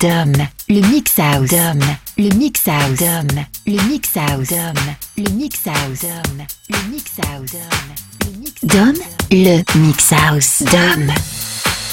Dom, le mix house. Dom, le mix house. Dom, le mix house. Dom, le mix house. Dom, le mix house. Dom, le mix house. Dom. dropping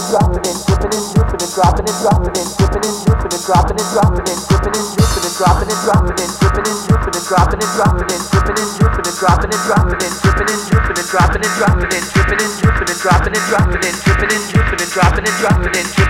it, dropping it, dripping and dripping it, dropping it, dropping it, dripping and dripping it, dropping it, dropping it, dripping and dripping it, dropping it, dropping it, dripping and dripping it, dropping it, dropping it, dripping and dripping it, dropping it, dropping it, dripping and dripping it, dropping it, dropping it, dripping and dripping it, dropping it, dropping it, dripping and dripping it, dropping it, dropping and dripping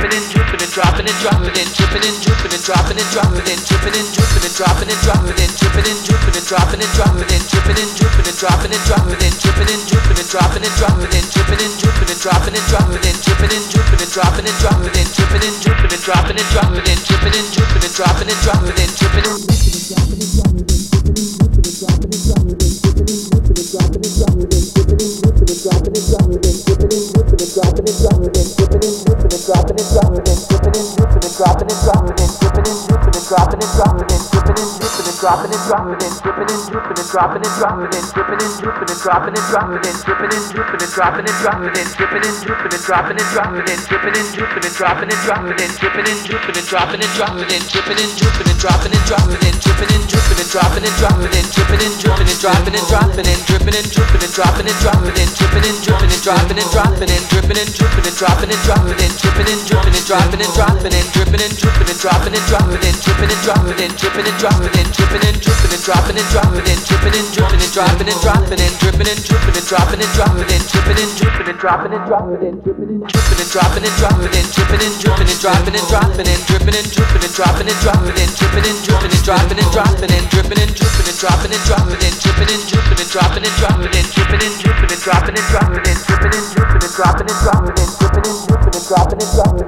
dropping it, dropping it, dripping and dripping and dropping it, dropping it, dripping and dripping and dropping it, dropping it, dripping and dripping and dropping it, dropping it, dripping and dripping and dropping it, dropping it, dripping and dripping and dropping it, dropping it, dripping and dripping and dropping it, dropping it, dripping and dripping and dropping it, dropping it, dripping and dripping and dropping it, dropping it, dripping and dripping and dropping it, dropping it, dripping and dripping it, dropping it, dropping it, dropping it, dripping and dripping it, dropping it, dropping it, dripping and dripping it, dropping it, dropping it, dripping and dripping it, dropping it, dropping it, dripping and dripping it, dropping it, dropping it, dripping and dripping it, dropping it, dropping it, dripping and dripping it, dropping it, dropping it, dripping and dripping it, dropping it, dropping it, dripping and dripping it, dropping it, dropping it, dripping and dripping it, dropping it, dropping it, dripping and dripping it, dropping it, dropping it, dripping and dripping it, dropping it, dropping it, dripping and dripping it, dropping it, dropping it, dripping and dripping it, dropping it, dropping it, dripping and dripping it, dropping it, dropping it, dripping and dropping it, dripping and dropping it, dripping and dripping it, dropping it, dropping it, dripping and dripping it, dropping it, dropping it, dripping and dripping it, dropping it, dropping it, dripping and dripping it, dropping it, dropping it, dripping and dripping it, dropping it, dropping it, dripping and dripping it, dropping it, dropping it, dripping and dripping it, dropping it, dropping it, dripping and dripping it, dropping it, dropping it, dripping and dripping it, dropping it, dropping it, dripping and dripping it, dropping it, dropping it, dripping and dripping it, dropping it, dropping it, dripping and dripping it, dropping it, dropping it, dripping and dripping it, dropping it, dropping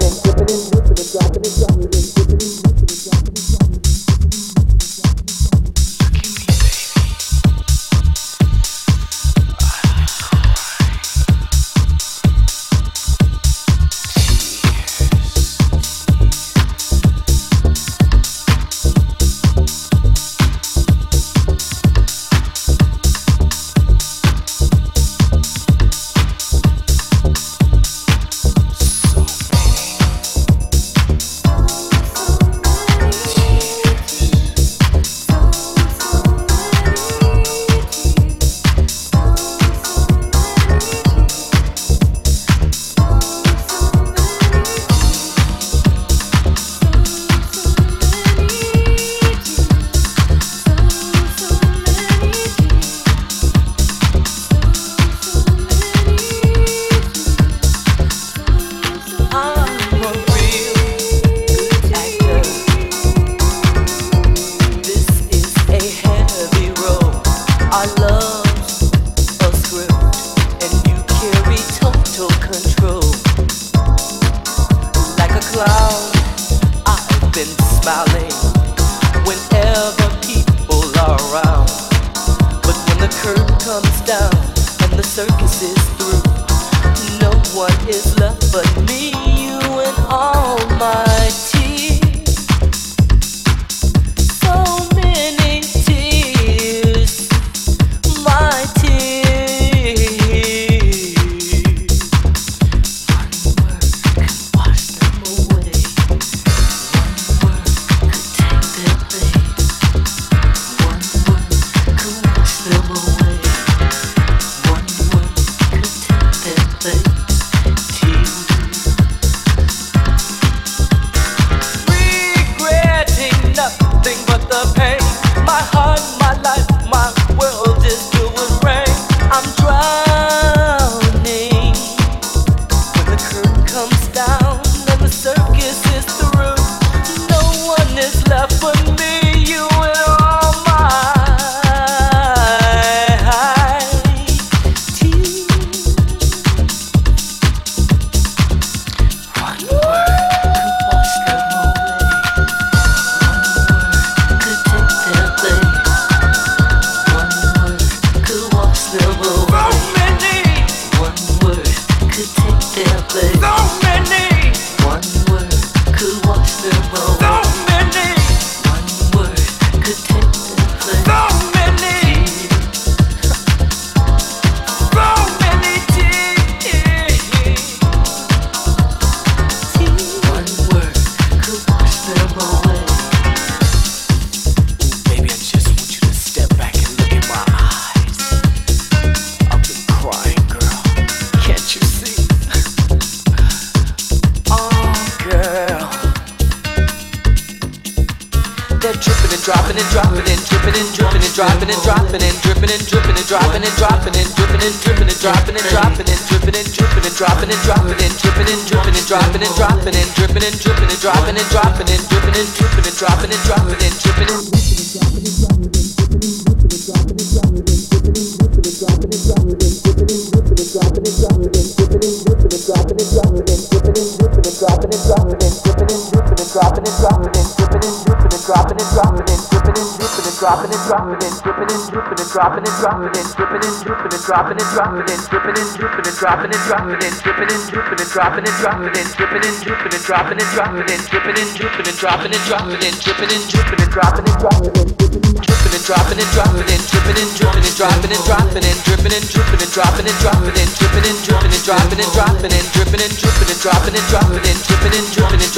dropping and dropping and dripping and dripping and dropping and dropping and dripping and dripping and dropping and dropping and dripping and dripping and dropping and dropping and dripping and dripping and dropping and dropping and dripping and dripping and dropping and dropping and dripping and dripping and dropping and dropping and dripping and dropping and dropping and dripping and dripping and dropping and dropping and dripping and dripping and dropping and dropping and dripping and dripping and dropping and dropping and dripping and dripping and dropping and dropping and dripping and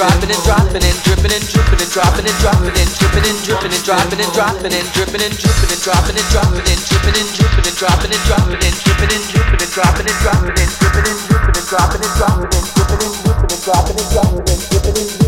dripping and dropping and dropping and dripping and dripping and dropping and dropping and dripping and dripping and dropping and dropping and dripping and dripping and dropping and dropping and dripping and dripping and dropping and dropping and dripping and dripping and dropping and dropping and dripping and dripping and dropping and dropping and dripping and dripping and dropping and dropping and dripping and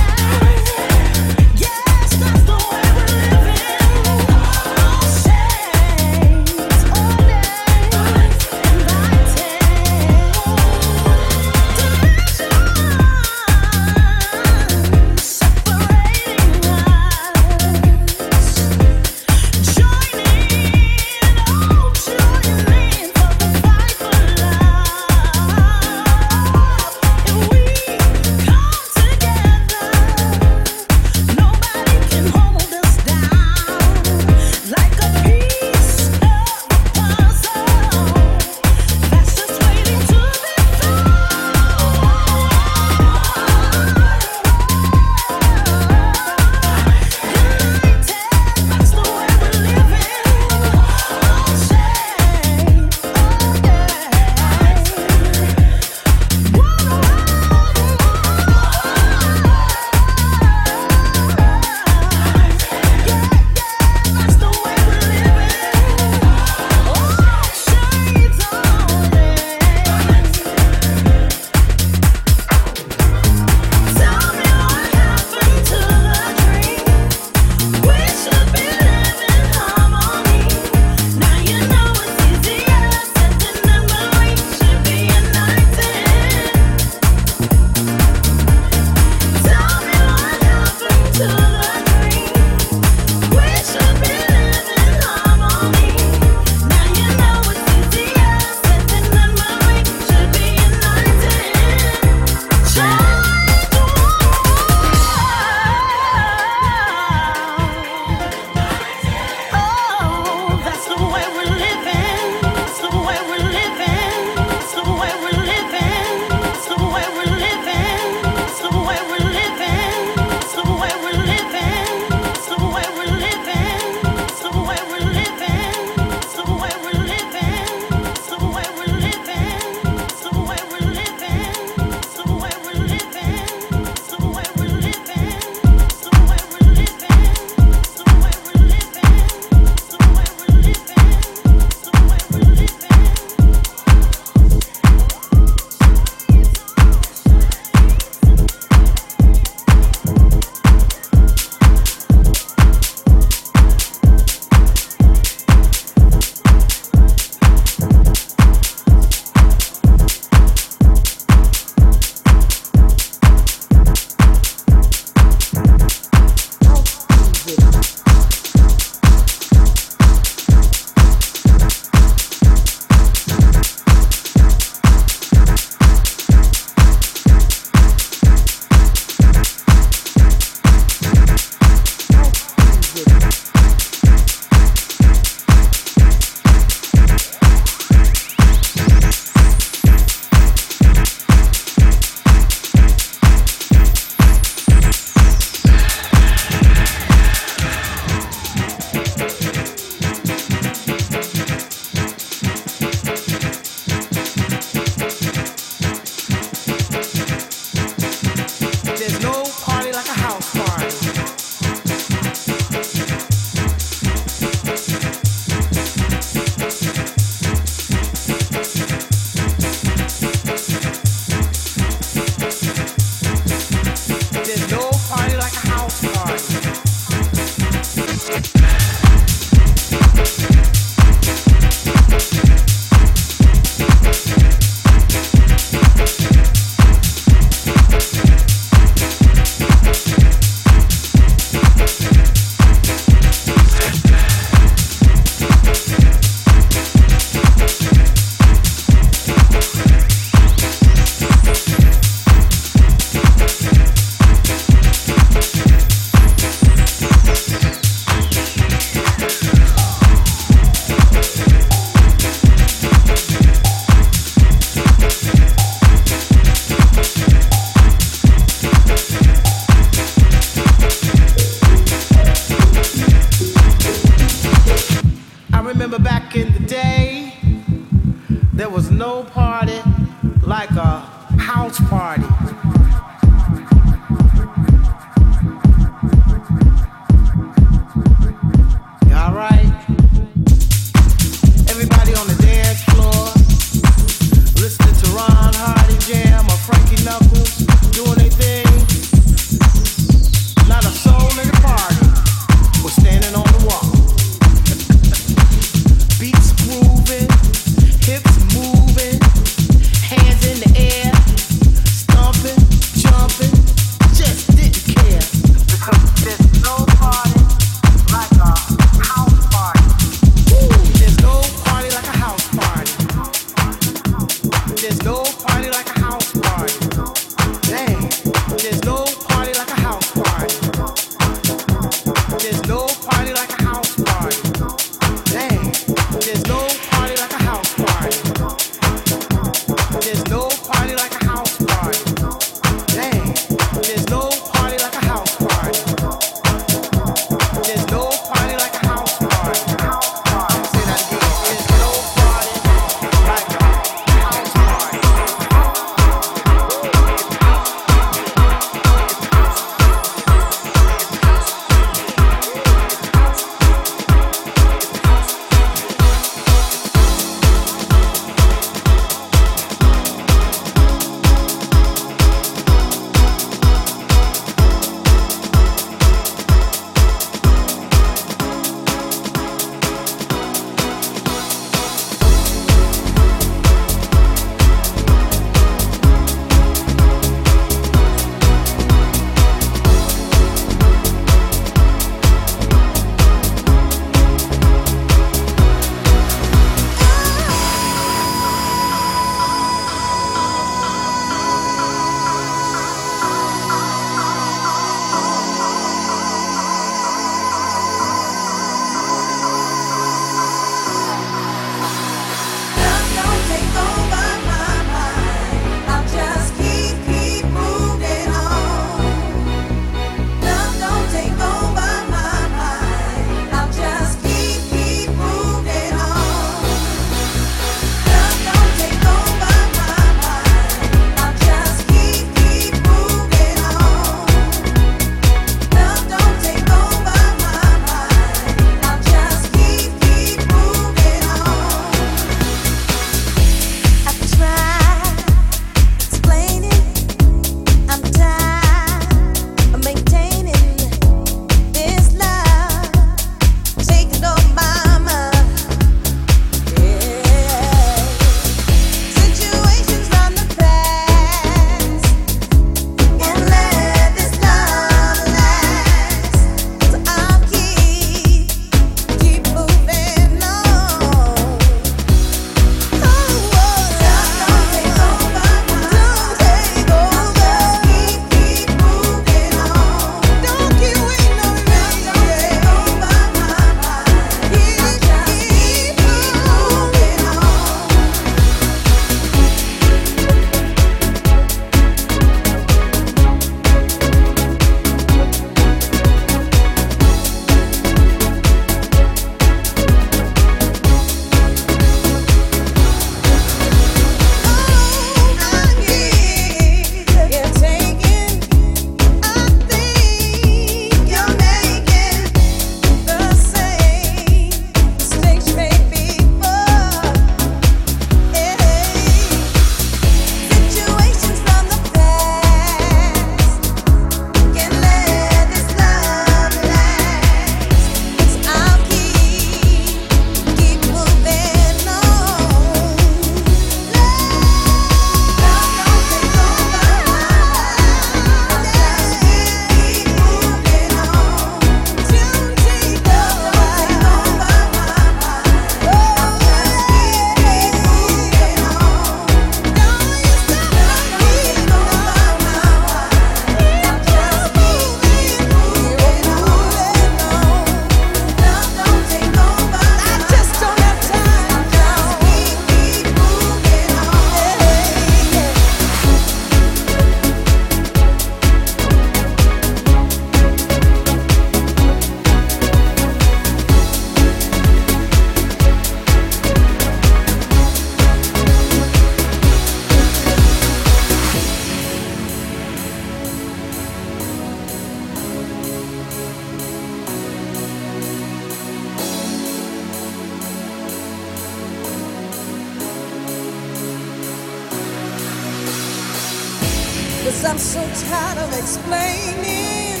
I'm so tired of explaining,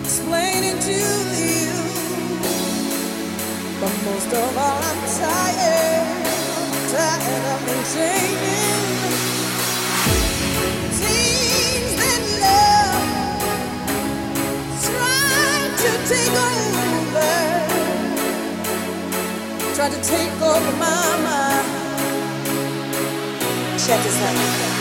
explaining to you. But most of all, I'm tired, tired of maintaining. Seems that love trying to take over, try to take over my mind. Check this out.